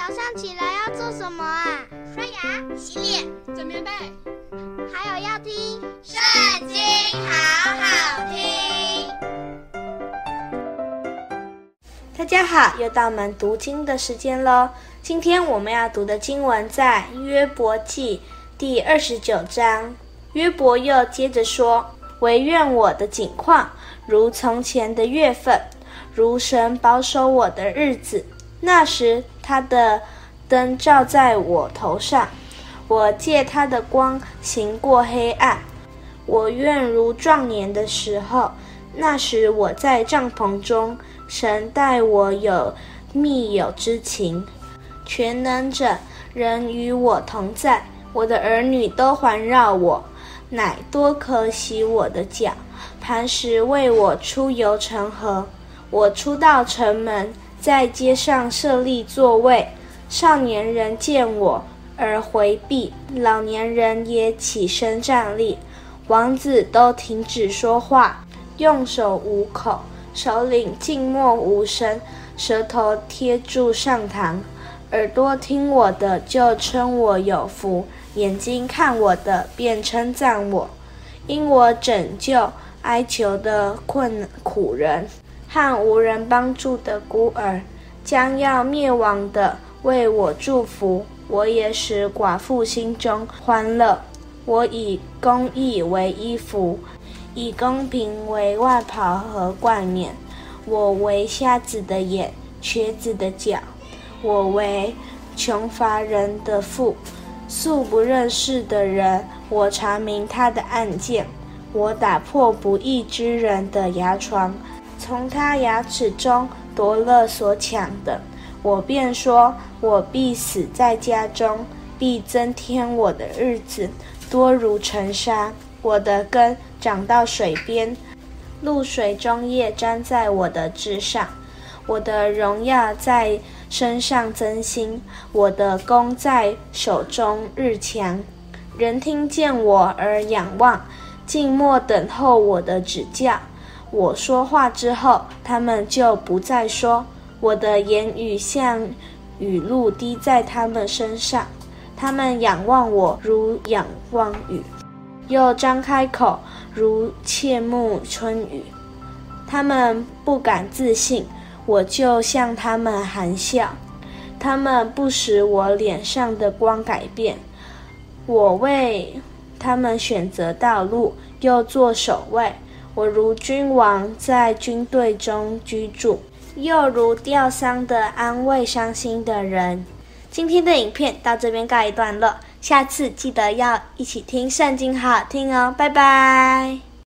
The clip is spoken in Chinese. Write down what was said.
早上起来要做什么啊？刷牙、洗脸、整棉被，还有要听《圣经》，好好听。大家好，又到我们读经的时间喽。今天我们要读的经文在约伯记第二十九章。约伯又接着说：“惟愿我的景况如从前的月份，如神保守我的日子。”那时，他的灯照在我头上，我借他的光行过黑暗。我愿如壮年的时候，那时我在帐篷中，神待我有密友之情。全能者人与我同在，我的儿女都环绕我，乃多可洗我的脚，磐石为我出游成河。我出到城门。在街上设立座位，少年人见我而回避，老年人也起身站立，王子都停止说话，用手捂口，首领静默无声，舌头贴住上膛，耳朵听我的就称我有福，眼睛看我的便称赞我，因我拯救哀求的困苦人。和无人帮助的孤儿，将要灭亡的为我祝福，我也使寡妇心中欢乐。我以公义为衣服，以公平为外袍和冠冕。我为瞎子的眼，瘸子的脚。我为穷乏人的父，素不认识的人，我查明他的案件。我打破不义之人的牙床。从他牙齿中夺了所抢的，我便说：我必死在家中，必增添我的日子，多如尘沙。我的根长到水边，露水中叶粘在我的枝上。我的荣耀在身上增新，我的弓在手中日强。人听见我而仰望，静默等候我的指教。我说话之后，他们就不再说。我的言语像雨露滴在他们身上，他们仰望我如仰望雨，又张开口如切慕春雨。他们不敢自信，我就向他们含笑。他们不使我脸上的光改变。我为他们选择道路，又做守卫。我如君王在军队中居住，又如吊丧的安慰伤心的人。今天的影片到这边告一段落，下次记得要一起听圣经，好好听哦，拜拜。